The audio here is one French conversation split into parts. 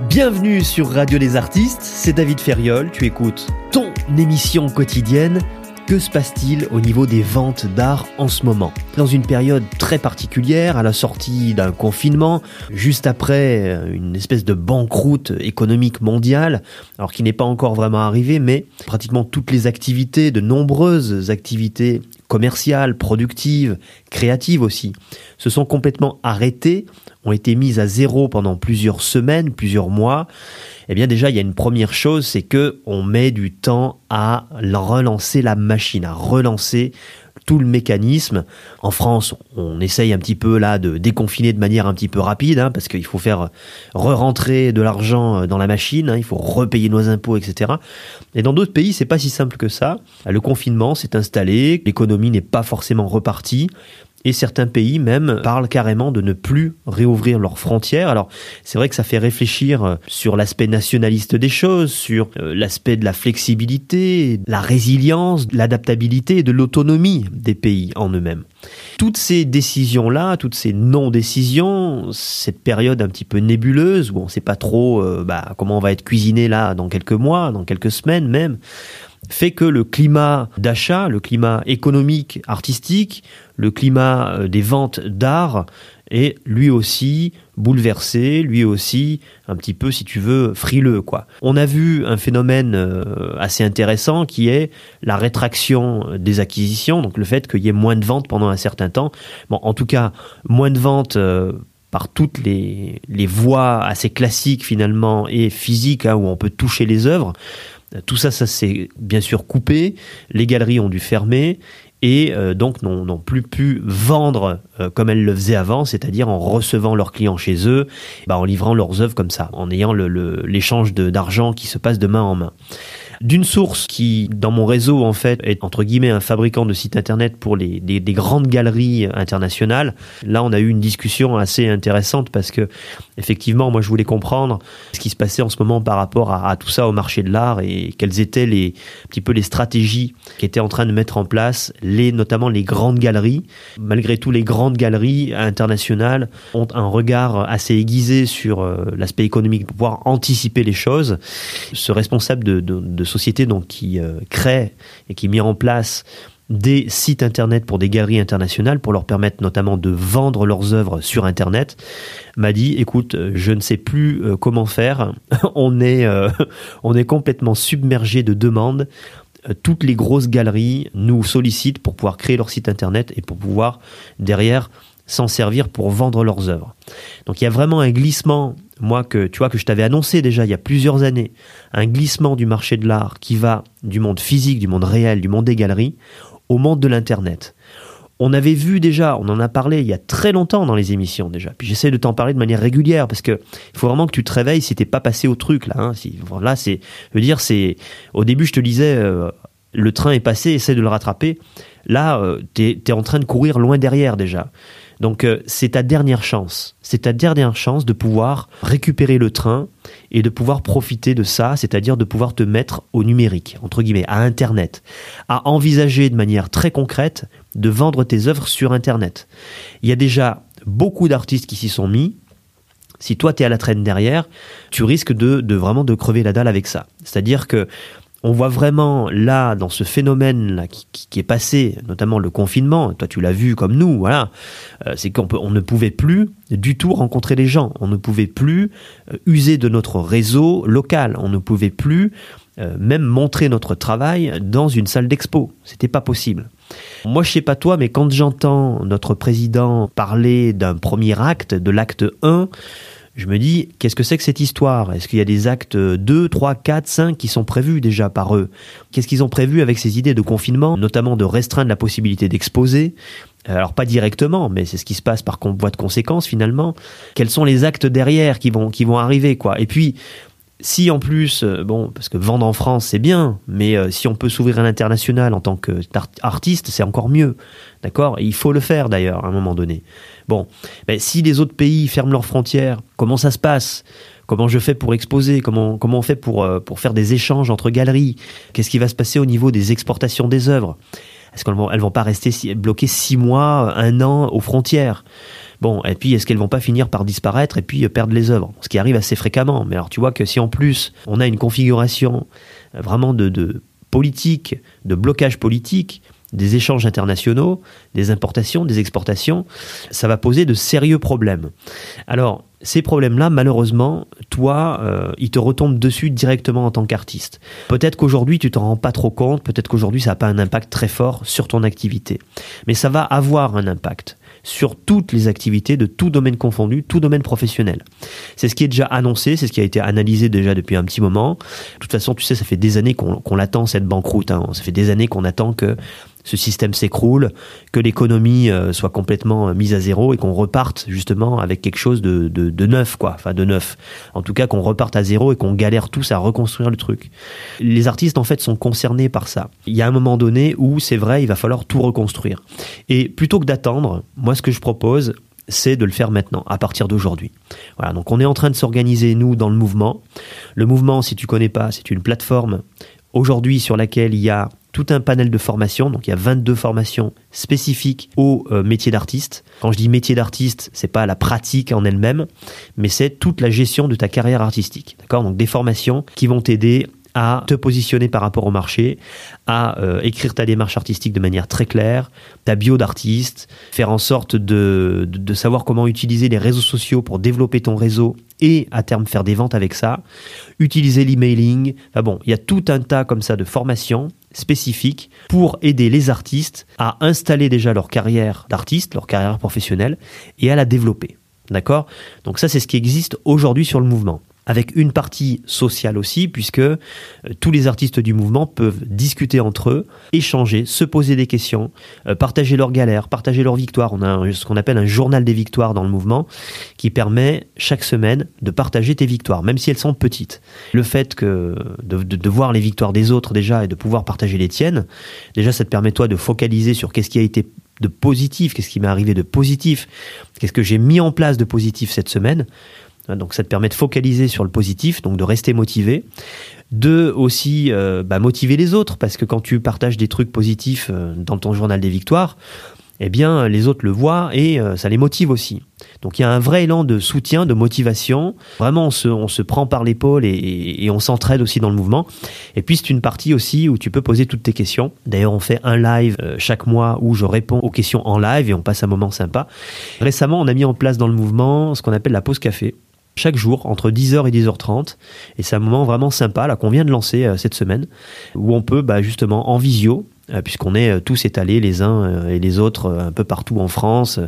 Bienvenue sur Radio des Artistes, c'est David Ferriol, tu écoutes ton émission quotidienne. Que se passe-t-il au niveau des ventes d'art en ce moment? Dans une période très particulière, à la sortie d'un confinement, juste après une espèce de banqueroute économique mondiale, alors qui n'est pas encore vraiment arrivé, mais pratiquement toutes les activités, de nombreuses activités commerciales, productives, créatives aussi, se sont complètement arrêtées ont été mises à zéro pendant plusieurs semaines, plusieurs mois, eh bien déjà il y a une première chose, c'est que on met du temps à relancer la machine, à relancer tout le mécanisme. En France, on essaye un petit peu là de déconfiner de manière un petit peu rapide, hein, parce qu'il faut faire re-rentrer de l'argent dans la machine, hein, il faut repayer nos impôts, etc. Et dans d'autres pays, c'est pas si simple que ça. Le confinement s'est installé, l'économie n'est pas forcément repartie. Et certains pays même parlent carrément de ne plus réouvrir leurs frontières. Alors c'est vrai que ça fait réfléchir euh, sur l'aspect nationaliste des choses, sur euh, l'aspect de la flexibilité, la résilience, l'adaptabilité et de l'autonomie des pays en eux-mêmes. Toutes ces décisions-là, toutes ces non-décisions, cette période un petit peu nébuleuse où on ne sait pas trop euh, bah, comment on va être cuisiné là dans quelques mois, dans quelques semaines même, fait que le climat d'achat, le climat économique, artistique, le climat euh, des ventes d'art est lui aussi bouleversé, lui aussi un petit peu, si tu veux, frileux. quoi. On a vu un phénomène euh, assez intéressant qui est la rétraction des acquisitions, donc le fait qu'il y ait moins de ventes pendant un certain temps. Bon, en tout cas, moins de ventes. Euh, par toutes les, les voies assez classiques finalement et physiques hein, où on peut toucher les œuvres. Tout ça, ça s'est bien sûr coupé. Les galeries ont dû fermer et euh, donc n'ont plus pu vendre euh, comme elles le faisaient avant, c'est-à-dire en recevant leurs clients chez eux, bah, en livrant leurs œuvres comme ça, en ayant l'échange d'argent qui se passe de main en main d'une source qui, dans mon réseau, en fait, est entre guillemets un fabricant de sites internet pour les, des, grandes galeries internationales. Là, on a eu une discussion assez intéressante parce que, effectivement, moi, je voulais comprendre ce qui se passait en ce moment par rapport à, tout ça au marché de l'art et quelles étaient les, un petit peu les stratégies qui étaient en train de mettre en place les, notamment les grandes galeries. Malgré tout, les grandes galeries internationales ont un regard assez aiguisé sur euh, l'aspect économique pour pouvoir anticiper les choses. Ce responsable de, de, de société donc, qui euh, crée et qui met en place des sites internet pour des galeries internationales pour leur permettre notamment de vendre leurs œuvres sur internet m'a dit écoute je ne sais plus euh, comment faire on est euh, on est complètement submergé de demandes toutes les grosses galeries nous sollicitent pour pouvoir créer leur site internet et pour pouvoir derrière s'en servir pour vendre leurs œuvres. Donc il y a vraiment un glissement, moi que tu vois que je t'avais annoncé déjà il y a plusieurs années, un glissement du marché de l'art qui va du monde physique, du monde réel, du monde des galeries au monde de l'internet. On avait vu déjà, on en a parlé il y a très longtemps dans les émissions déjà. Puis j'essaie de t'en parler de manière régulière parce que il faut vraiment que tu te réveilles si t'es pas passé au truc là. Hein. Si, voilà, c'est, dire, c'est au début je te disais euh, le train est passé, essaie de le rattraper. Là, euh, tu es en train de courir loin derrière déjà. Donc euh, c'est ta dernière chance. C'est ta dernière chance de pouvoir récupérer le train et de pouvoir profiter de ça, c'est-à-dire de pouvoir te mettre au numérique, entre guillemets, à Internet, à envisager de manière très concrète de vendre tes œuvres sur Internet. Il y a déjà beaucoup d'artistes qui s'y sont mis. Si toi tu es à la traîne derrière, tu risques de, de vraiment de crever la dalle avec ça. C'est-à-dire que on voit vraiment là, dans ce phénomène-là qui, est passé, notamment le confinement, toi tu l'as vu comme nous, voilà, euh, c'est qu'on on ne pouvait plus du tout rencontrer les gens, on ne pouvait plus euh, user de notre réseau local, on ne pouvait plus euh, même montrer notre travail dans une salle d'expo, c'était pas possible. Moi, je sais pas toi, mais quand j'entends notre président parler d'un premier acte, de l'acte 1, je me dis, qu'est-ce que c'est que cette histoire? Est-ce qu'il y a des actes 2, 3, 4, 5 qui sont prévus déjà par eux? Qu'est-ce qu'ils ont prévu avec ces idées de confinement, notamment de restreindre la possibilité d'exposer? Alors pas directement, mais c'est ce qui se passe par voie de conséquence finalement. Quels sont les actes derrière qui vont qui vont arriver quoi? Et puis si en plus, euh, bon, parce que vendre en France c'est bien, mais euh, si on peut s'ouvrir à l'international en tant qu'artiste, c'est encore mieux. D'accord? Il faut le faire d'ailleurs à un moment donné. Bon, si les autres pays ferment leurs frontières, comment ça se passe? Comment je fais pour exposer? Comment, on fait pour, euh, pour faire des échanges entre galeries? Qu'est-ce qui va se passer au niveau des exportations des œuvres? Est-ce qu'elles vont, vont pas rester bloquées six mois, un an aux frontières? Bon, et puis est-ce qu'elles vont pas finir par disparaître et puis perdre les œuvres? Ce qui arrive assez fréquemment. Mais alors tu vois que si en plus on a une configuration vraiment de, de politique, de blocage politique, des échanges internationaux, des importations, des exportations, ça va poser de sérieux problèmes. Alors, ces problèmes-là, malheureusement, toi, euh, ils te retombent dessus directement en tant qu'artiste. Peut-être qu'aujourd'hui, tu t'en rends pas trop compte, peut-être qu'aujourd'hui, ça n'a pas un impact très fort sur ton activité. Mais ça va avoir un impact sur toutes les activités de tout domaine confondu, tout domaine professionnel. C'est ce qui est déjà annoncé, c'est ce qui a été analysé déjà depuis un petit moment. De toute façon, tu sais, ça fait des années qu'on l'attend, cette banqueroute. Hein. Ça fait des années qu'on attend que ce système s'écroule, que l'économie euh, soit complètement euh, mise à zéro et qu'on reparte justement avec quelque chose de, neuf, quoi. Enfin, de neuf. En tout cas, qu'on reparte à zéro et qu'on galère tous à reconstruire le truc. Les artistes, en fait, sont concernés par ça. Il y a un moment donné où, c'est vrai, il va falloir tout reconstruire. Et plutôt que d'attendre, moi, ce que je propose, c'est de le faire maintenant, à partir d'aujourd'hui. Voilà, donc on est en train de s'organiser, nous, dans le mouvement. Le mouvement, si tu connais pas, c'est une plateforme aujourd'hui sur laquelle il y a tout un panel de formations. Donc il y a 22 formations spécifiques au euh, métier d'artiste. Quand je dis métier d'artiste, c'est pas la pratique en elle-même, mais c'est toute la gestion de ta carrière artistique. D'accord? Donc des formations qui vont t'aider à te positionner par rapport au marché, à euh, écrire ta démarche artistique de manière très claire, ta bio d'artiste, faire en sorte de, de, savoir comment utiliser les réseaux sociaux pour développer ton réseau et à terme faire des ventes avec ça, utiliser l'emailing. Bon, il y a tout un tas comme ça de formations spécifiques pour aider les artistes à installer déjà leur carrière d'artiste, leur carrière professionnelle et à la développer. D'accord? Donc ça c'est ce qui existe aujourd'hui sur le mouvement avec une partie sociale aussi, puisque euh, tous les artistes du mouvement peuvent discuter entre eux, échanger, se poser des questions, euh, partager leurs galères, partager leurs victoires. On a ce qu'on appelle un journal des victoires dans le mouvement, qui permet chaque semaine de partager tes victoires, même si elles sont petites. Le fait que de, de voir les victoires des autres déjà et de pouvoir partager les tiennes, déjà ça te permet toi de focaliser sur qu'est-ce qui a été de positif, qu'est-ce qui m'est arrivé de positif, qu'est-ce que j'ai mis en place de positif cette semaine. Hein, donc ça te permet de focaliser sur le positif, donc de rester motivé. De aussi euh, bah, motiver les autres, parce que quand tu partages des trucs positifs euh, dans ton journal des victoires, eh bien les autres le voient et euh, ça les motive aussi. Donc il y a un vrai élan de soutien, de motivation. Vraiment, on se, on se prend par l'épaule et, et, on s'entraide aussi dans le mouvement. Et puis c'est une partie aussi où tu peux poser toutes tes questions. D'ailleurs, on fait un live chaque mois où je réponds aux questions en live et on passe un moment sympa. Récemment, on a mis en place dans le mouvement ce qu'on appelle la pause café chaque jour entre 10h et 10h30 et c'est un moment vraiment sympa là qu'on vient de lancer euh, cette semaine où on peut bah, justement en visio euh, puisqu'on est euh, tous étalés les uns et les autres un peu partout en France,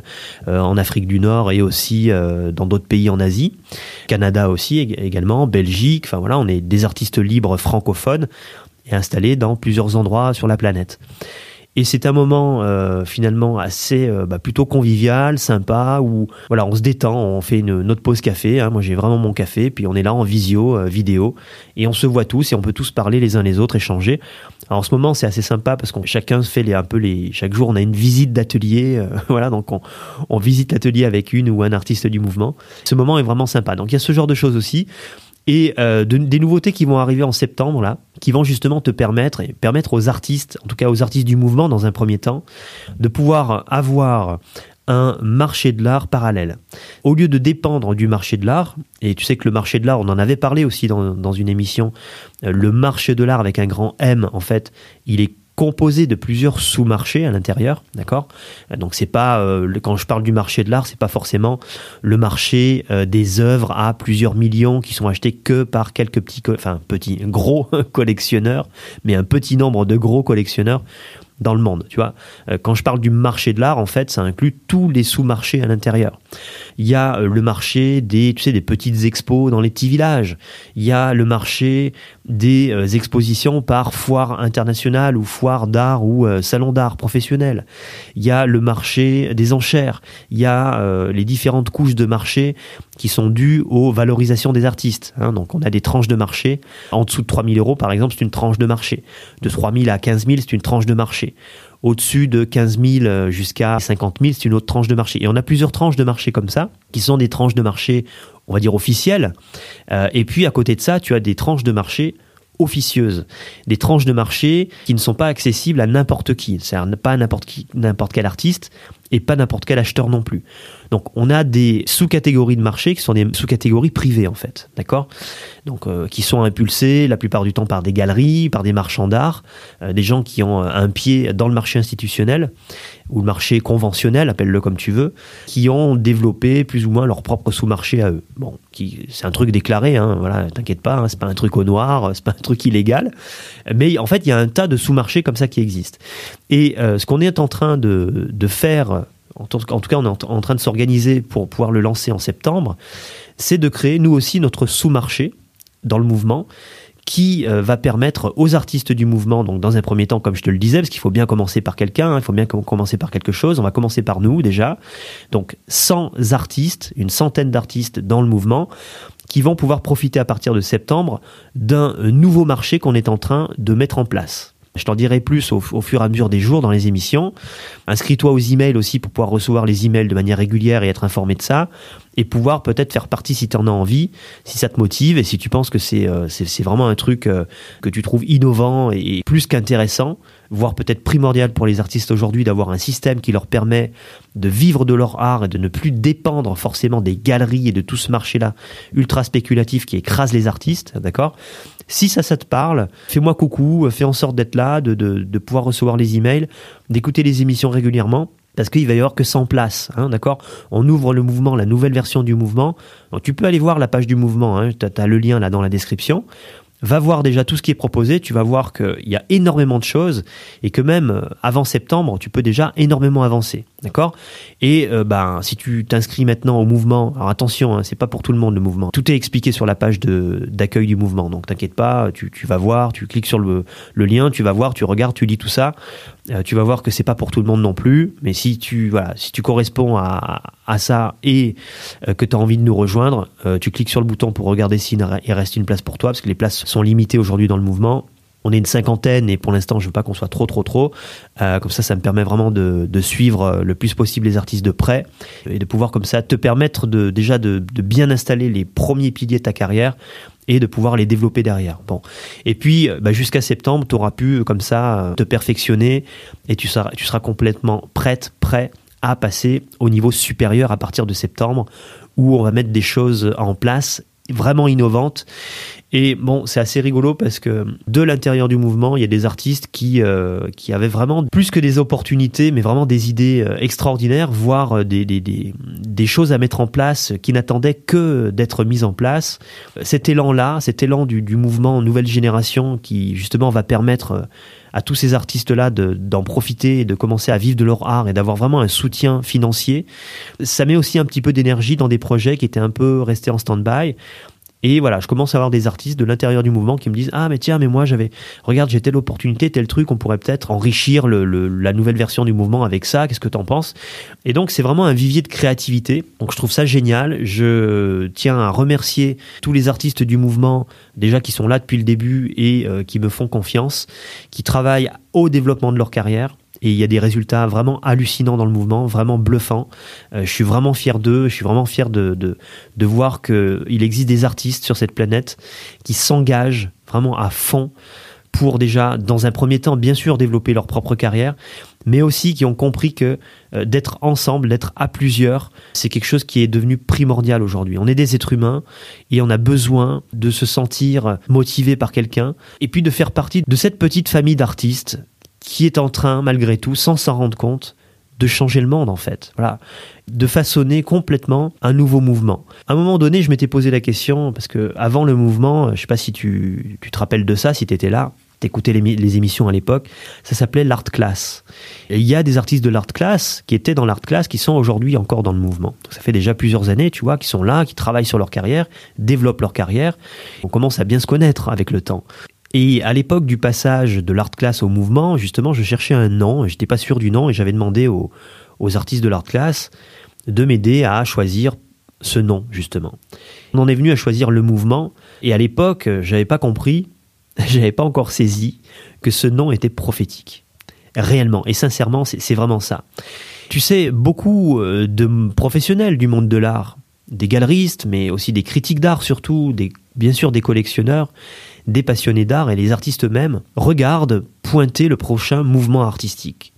en Afrique du Nord et aussi dans d'autres pays en Asie, Canada aussi également, Belgique, enfin voilà, on est des artistes libres francophones et installés dans plusieurs endroits sur la planète. Et c'est un moment euh, finalement assez euh, bah, plutôt convivial, sympa, où voilà, on se détend, on fait une, notre pause café. Hein. Moi, j'ai vraiment mon café, puis on est là en visio, euh, vidéo, et on se voit tous et on peut tous parler les uns les autres, échanger. Alors, en ce moment, c'est assez sympa parce qu'on chacun fait les, un peu les. Chaque jour, on a une visite d'atelier, voilà, donc on, on visite l'atelier avec une ou un artiste du mouvement. Ce moment est vraiment sympa. Donc, il y a ce genre de choses aussi et euh, des nouveautés qui vont arriver en septembre là, qui vont justement te permettre et permettre aux artistes, en tout cas aux artistes du mouvement dans un premier temps, de pouvoir avoir un marché de l'art parallèle. Au lieu de dépendre du marché de l'art, et tu sais que le marché de l'art, on en avait parlé aussi dans, dans une émission, euh, le marché de l'art avec un grand M, en fait, il est composé de plusieurs sous-marchés à l'intérieur, d'accord? Donc c'est pas euh, quand je parle du marché de l'art, c'est pas forcément le marché euh, des œuvres à plusieurs millions qui sont achetées que par quelques petits, enfin petits, gros collectionneurs, mais un petit nombre de gros collectionneurs dans le monde. Tu vois, euh, quand je parle du marché de l'art, en fait, ça inclut tous les sous-marchés à l'intérieur. Il y a le marché des, tu sais, des petites expos dans les petits villages. Il y a le marché des euh, expositions par foire internationale ou foire d'art ou euh, salon d'art professionnel. Il y a le marché des enchères. Il y a euh, les différentes couches de marché qui sont dues aux valorisations des artistes. Hein. Donc on a des tranches de marché. En dessous de 3000 euros, par exemple, c'est une tranche de marché. De 3000 à 15 000, c'est une tranche de marché. Au-dessus de 15 000 jusqu'à 50 000, c'est une autre tranche de marché. Et on a plusieurs tranches de marché comme ça, qui sont des tranches de marché on va dire officielles. Euh, et puis à côté de ça, tu as des tranches de marché officieuses, des tranches de marché qui ne sont pas accessibles à n'importe qui, c'est pas n'importe n'importe quel artiste, et pas n'importe quel acheteur non plus. Donc on a des sous-catégories de marché qui sont des sous-catégories privées en fait, d'accord? Donc euh, qui sont impulsées la plupart du temps par des galeries, par des marchands d'art, euh, des gens qui ont un pied dans le marché institutionnel ou le marché conventionnel, appelle-le comme tu veux, qui ont développé plus ou moins leur propre sous-marché à eux. Bon, c'est un truc déclaré, hein, voilà, t'inquiète pas, hein, c'est pas un truc au noir, c'est pas un truc illégal, mais en fait il y a un tas de sous-marchés comme ça qui existent. Et euh, ce qu'on est en train de, de faire en tout, cas on est en, train de s'organiser pour pouvoir le lancer en septembre, c'est de créer nous aussi notre sous-marché dans le mouvement qui euh, va permettre aux artistes du mouvement, donc dans un premier temps, comme je te le disais, parce qu'il faut bien commencer par quelqu'un, hein, il faut bien commencer par quelque chose, on va commencer par nous déjà, donc 100 artistes, une centaine d'artistes dans le mouvement, qui vont pouvoir profiter à partir de septembre d'un nouveau marché qu'on est en train de mettre en place. Je t'en dirai plus au, fur et à mesure des jours dans les émissions. Inscris-toi aux emails aussi pour pouvoir recevoir les emails de manière régulière et être informé de ça. Et pouvoir peut-être faire partie si tu en as envie, si ça te motive et si tu penses que c'est euh, vraiment un truc euh, que tu trouves innovant et plus qu'intéressant, voire peut-être primordial pour les artistes aujourd'hui d'avoir un système qui leur permet de vivre de leur art et de ne plus dépendre forcément des galeries et de tout ce marché-là ultra spéculatif qui écrase les artistes, d'accord? Si ça, ça te parle, fais-moi coucou, fais en sorte d'être là, de, de, pouvoir recevoir les emails, d'écouter les émissions régulièrement parce qu'il va y avoir que 100 places, hein, d'accord? On ouvre le mouvement, la nouvelle version du mouvement. Donc tu peux aller voir la page du mouvement, hein, tu as, le lien là dans la description va voir déjà tout ce qui est proposé, tu vas voir qu'il y a énormément de choses et que même euh, avant septembre, tu peux déjà énormément avancer. D'accord? Et euh, ben, si tu t'inscris maintenant au mouvement, alors attention, hein, c'est pas pour tout le monde le mouvement. Tout est expliqué sur la page d'accueil du mouvement, donc t'inquiète pas, tu, vas voir, tu cliques sur le, lien, tu vas voir, tu regardes, tu lis tout ça. Euh, tu vas voir que c'est pas pour tout le monde non plus, mais si tu voilà, si tu corresponds à, à ça et que tu as envie de nous rejoindre, tu cliques sur le bouton pour regarder s'il reste une place pour toi, parce que les places sont limitées aujourd'hui dans le mouvement. On est une cinquantaine et pour l'instant, je veux pas qu'on soit trop, trop, trop. Euh, comme ça, ça me permet vraiment de, suivre le plus possible les artistes de près et de pouvoir comme ça te permettre de déjà de, bien installer les premiers piliers de ta carrière et de pouvoir les développer derrière. Bon. Et puis, bah, jusqu'à septembre, tu auras pu comme ça te perfectionner et tu seras, tu seras complètement prête, prêt à passer au niveau supérieur à partir de septembre où on va mettre des choses en place vraiment innovantes et bon, c'est assez rigolo parce que de l'intérieur du mouvement, il y a des artistes qui, euh, qui avaient vraiment plus que des opportunités, mais vraiment des idées euh, extraordinaires, voire euh, des, des, des, des choses à mettre en place qui n'attendaient que d'être mises en place. Cet élan-là, cet élan du, du mouvement nouvelle génération qui justement va permettre à tous ces artistes-là d'en profiter et de commencer à vivre de leur art et d'avoir vraiment un soutien financier. Ça met aussi un petit peu d'énergie dans des projets qui étaient un peu restés en stand-by. Et voilà, je commence à avoir des artistes de l'intérieur du mouvement qui me disent Ah, mais tiens, mais moi j'avais, regarde, j'ai telle opportunité, tel truc, on pourrait peut-être enrichir le, la nouvelle version du mouvement avec ça, qu'est-ce que t'en penses? Et donc, c'est vraiment un vivier de créativité. Donc, je trouve ça génial. Je tiens à remercier tous les artistes du mouvement, déjà qui sont là depuis le début et euh, qui me font confiance, qui travaillent au développement de leur carrière et il y a des résultats vraiment hallucinants dans le mouvement, vraiment bluffants. Euh, je suis vraiment fier d'eux, je suis vraiment fier de, de, voir qu'il existe des artistes sur cette planète qui s'engagent vraiment à fond pour déjà, dans un premier temps, bien sûr, développer leur propre carrière, mais aussi qui ont compris que euh, d'être ensemble, d'être à plusieurs, c'est quelque chose qui est devenu primordial aujourd'hui. On est des êtres humains et on a besoin de se sentir motivé par quelqu'un et puis de faire partie de cette petite famille d'artistes qui est en train, malgré tout, sans s'en rendre compte, de changer le monde en fait. Voilà, de façonner complètement un nouveau mouvement. À un moment donné, je m'étais posé la question parce que avant le mouvement, je sais pas si tu, tu te rappelles de ça, si tu étais là, t'écoutais les, émissions à l'époque, ça s'appelait l'art class. Et il y a des artistes de l'art class qui étaient dans l'art class qui sont aujourd'hui encore dans le mouvement. ça fait déjà plusieurs années, tu vois, qui sont là, qui travaillent sur leur carrière, développent leur carrière. On commence à bien se connaître avec le temps. Et à l'époque du passage de l'art class au mouvement, justement, je cherchais un nom, j'étais pas sûr du nom et j'avais demandé aux, artistes de l'art class de m'aider à choisir ce nom, justement. On en est venu à choisir le mouvement et à l'époque, j'avais pas compris, j'avais pas encore saisi que ce nom était prophétique. Réellement et sincèrement, c'est vraiment ça. Tu sais, beaucoup euh, de professionnels du monde de l'art, des galeristes, mais aussi des critiques d'art surtout, bien sûr des collectionneurs, des passionnés d'art et les artistes eux-mêmes regardent pointer le prochain mouvement artistique.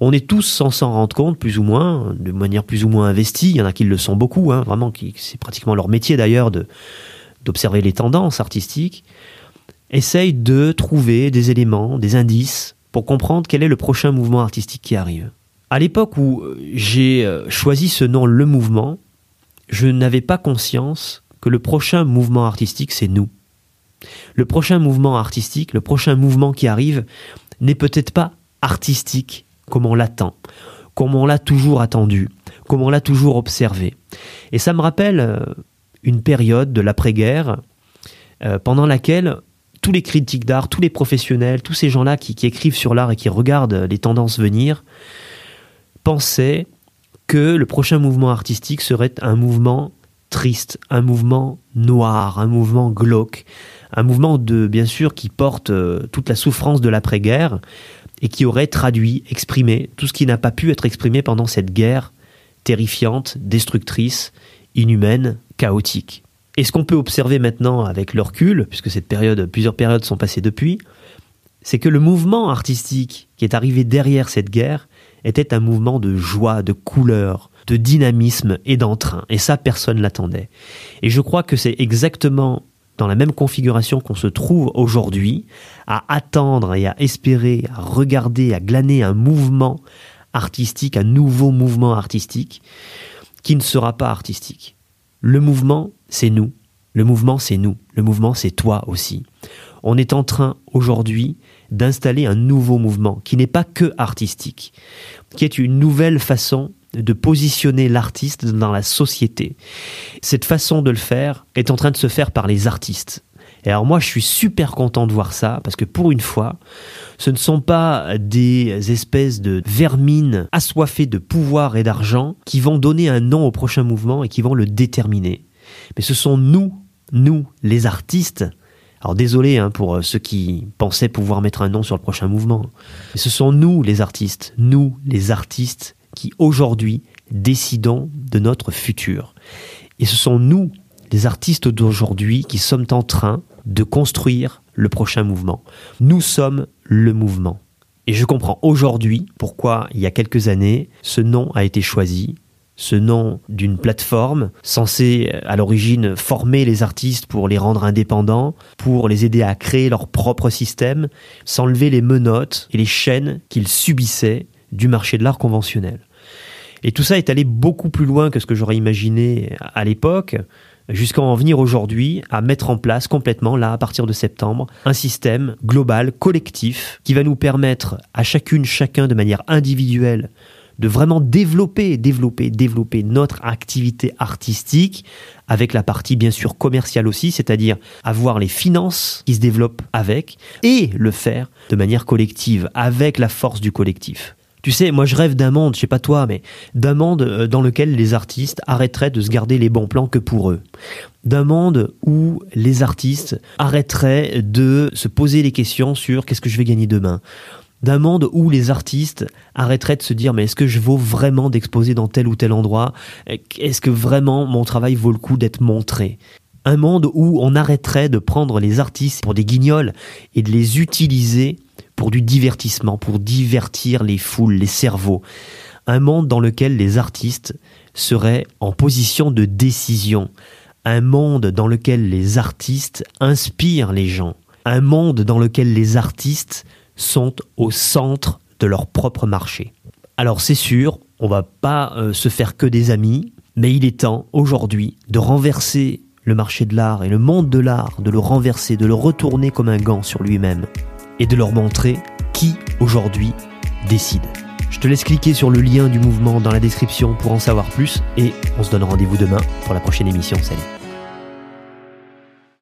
On est tous sans s'en rendre compte, plus ou moins, de manière plus ou moins investie. Il y en a qui le sont beaucoup, hein, vraiment, qui, c'est pratiquement leur métier d'ailleurs de, d'observer les tendances artistiques. Essayent de trouver des éléments, des indices pour comprendre quel est le prochain mouvement artistique qui arrive. À l'époque où j'ai euh, choisi ce nom, le mouvement, je n'avais pas conscience que le prochain mouvement artistique, c'est nous. Le prochain mouvement artistique, le prochain mouvement qui arrive, n'est peut-être pas artistique comme on l'attend, comme on l'a toujours attendu, comme on l'a toujours observé. Et ça me rappelle euh, une période de l'après-guerre euh, pendant laquelle tous les critiques d'art, tous les professionnels, tous ces gens-là qui, qui écrivent sur l'art et qui regardent les tendances venir, pensaient que le prochain mouvement artistique serait un mouvement triste, un mouvement noir, un mouvement glauque, un mouvement de bien sûr qui porte euh, toute la souffrance de l'après-guerre et qui aurait traduit, exprimé tout ce qui n'a pas pu être exprimé pendant cette guerre terrifiante, destructrice, inhumaine, chaotique. Et ce qu'on peut observer maintenant avec le recul, puisque cette période, plusieurs périodes sont passées depuis, c'est que le mouvement artistique qui est arrivé derrière cette guerre était un mouvement de joie, de couleur, de dynamisme et d'entrain. Et ça, personne l'attendait. Et je crois que c'est exactement dans la même configuration qu'on se trouve aujourd'hui, à attendre et à espérer, à regarder, à glaner un mouvement artistique, un nouveau mouvement artistique, qui ne sera pas artistique. Le mouvement, c'est nous. Le mouvement, c'est nous. Le mouvement, c'est toi aussi. On est en train aujourd'hui d'installer un nouveau mouvement qui n'est pas que artistique, qui est une nouvelle façon de positionner l'artiste dans la société. Cette façon de le faire est en train de se faire par les artistes. Et alors moi, je suis super content de voir ça, parce que pour une fois, ce ne sont pas des espèces de vermines assoiffées de pouvoir et d'argent qui vont donner un nom au prochain mouvement et qui vont le déterminer. Mais ce sont nous, nous, les artistes, alors désolé hein, pour euh, ceux qui pensaient pouvoir mettre un nom sur le prochain mouvement. Mais ce sont nous les artistes, nous les artistes qui aujourd'hui décidons de notre futur. Et ce sont nous, les artistes d'aujourd'hui, qui sommes en train de construire le prochain mouvement. Nous sommes le mouvement. Et je comprends aujourd'hui pourquoi, il y a quelques années, ce nom a été choisi ce nom d'une plateforme censée à l'origine former les artistes pour les rendre indépendants, pour les aider à créer leur propre système, s'enlever les menottes et les chaînes qu'ils subissaient du marché de l'art conventionnel. Et tout ça est allé beaucoup plus loin que ce que j'aurais imaginé à l'époque, jusqu'à en venir aujourd'hui à mettre en place complètement, là, à partir de septembre, un système global, collectif, qui va nous permettre à chacune, chacun de manière individuelle de vraiment développer, développer, développer notre activité artistique avec la partie bien sûr commerciale aussi, c'est-à-dire avoir les finances qui se développent avec et le faire de manière collective, avec la force du collectif. Tu sais, moi je rêve d'un monde, je sais pas toi, mais d'un monde euh, dans lequel les artistes arrêteraient de se garder les bons plans que pour eux. D'un monde où les artistes arrêteraient de se poser les questions sur qu'est-ce que je vais gagner demain. D'un monde où les artistes arrêteraient de se dire mais est-ce que je vaux vraiment d'exposer dans tel ou tel endroit? Est-ce que vraiment mon travail vaut le coup d'être montré? Un monde où on arrêterait de prendre les artistes pour des guignols et de les utiliser pour du divertissement, pour divertir les foules, les cerveaux. Un monde dans lequel les artistes seraient en position de décision. Un monde dans lequel les artistes inspirent les gens. Un monde dans lequel les artistes sont au centre de leur propre marché. Alors c'est sûr, on va pas euh, se faire que des amis, mais il est temps aujourd'hui de renverser le marché de l'art et le monde de l'art, de le renverser, de le retourner comme un gant sur lui-même et de leur montrer qui aujourd'hui décide. Je te laisse cliquer sur le lien du mouvement dans la description pour en savoir plus et on se donne rendez-vous demain pour la prochaine émission. Salut